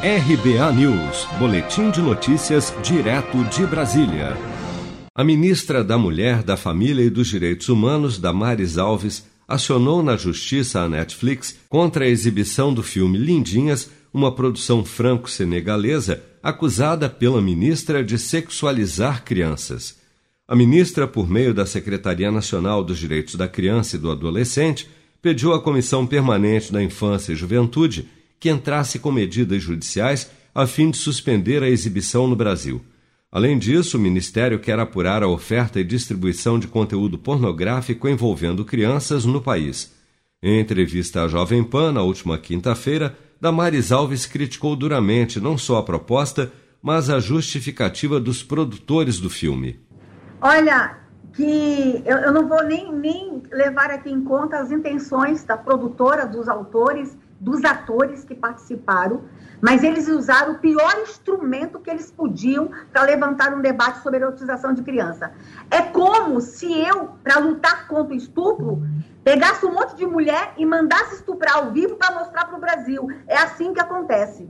RBA News, Boletim de Notícias, direto de Brasília. A ministra da Mulher, da Família e dos Direitos Humanos, Damares Alves, acionou na justiça a Netflix contra a exibição do filme Lindinhas, uma produção franco-senegalesa acusada pela ministra de sexualizar crianças. A ministra, por meio da Secretaria Nacional dos Direitos da Criança e do Adolescente, pediu à Comissão Permanente da Infância e Juventude que entrasse com medidas judiciais a fim de suspender a exibição no Brasil. Além disso, o Ministério quer apurar a oferta e distribuição de conteúdo pornográfico envolvendo crianças no país. Em entrevista à Jovem Pan, na última quinta-feira, Damares Alves criticou duramente não só a proposta, mas a justificativa dos produtores do filme. Olha, que eu, eu não vou nem, nem levar aqui em conta as intenções da produtora, dos autores dos atores que participaram, mas eles usaram o pior instrumento que eles podiam para levantar um debate sobre a erotização de criança. É como se eu, para lutar contra o estupro, pegasse um monte de mulher e mandasse estuprar ao vivo para mostrar para o Brasil. É assim que acontece.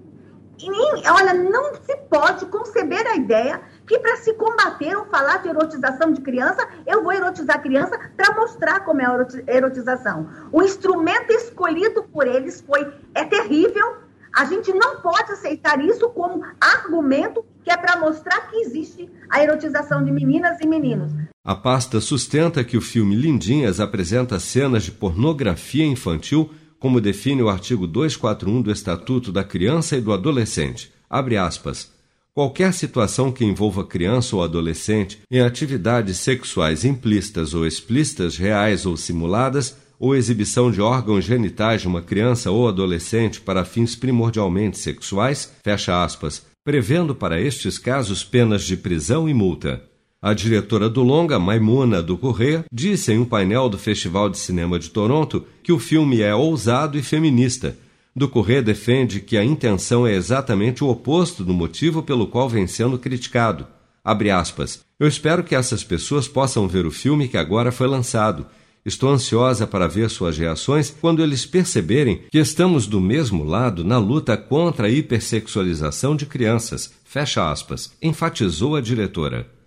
Olha, não se pode conceber a ideia que para se combater ou falar de erotização de criança, eu vou erotizar a criança para mostrar como é a erotização. O instrumento escolhido por eles foi é terrível. A gente não pode aceitar isso como argumento que é para mostrar que existe a erotização de meninas e meninos. A pasta sustenta que o filme Lindinhas apresenta cenas de pornografia infantil, como define o artigo 241 do Estatuto da Criança e do Adolescente. Abre aspas Qualquer situação que envolva criança ou adolescente em atividades sexuais implícitas ou explícitas, reais ou simuladas, ou exibição de órgãos genitais de uma criança ou adolescente para fins primordialmente sexuais, fecha aspas, prevendo para estes casos penas de prisão e multa. A diretora do longa, Maimuna do Correia, disse em um painel do Festival de Cinema de Toronto que o filme é ousado e feminista do Corrêa defende que a intenção é exatamente o oposto do motivo pelo qual vem sendo criticado. Aspas. Eu espero que essas pessoas possam ver o filme que agora foi lançado. Estou ansiosa para ver suas reações quando eles perceberem que estamos do mesmo lado na luta contra a hipersexualização de crianças. Fecha aspas, enfatizou a diretora.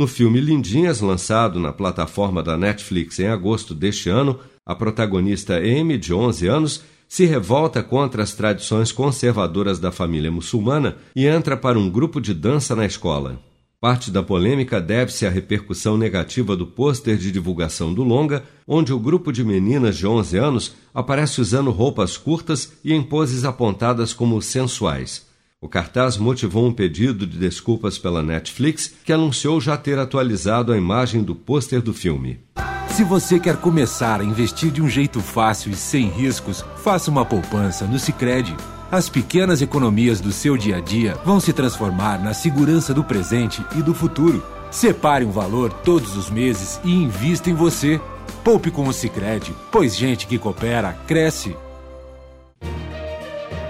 No filme Lindinhas, lançado na plataforma da Netflix em agosto deste ano, a protagonista Amy, de 11 anos, se revolta contra as tradições conservadoras da família muçulmana e entra para um grupo de dança na escola. Parte da polêmica deve-se à repercussão negativa do pôster de divulgação do longa, onde o grupo de meninas de 11 anos aparece usando roupas curtas e em poses apontadas como sensuais. O cartaz motivou um pedido de desculpas pela Netflix, que anunciou já ter atualizado a imagem do pôster do filme. Se você quer começar a investir de um jeito fácil e sem riscos, faça uma poupança no Sicredi. As pequenas economias do seu dia a dia vão se transformar na segurança do presente e do futuro. Separe um valor todos os meses e invista em você. Poupe com o Sicredi, pois gente que coopera cresce.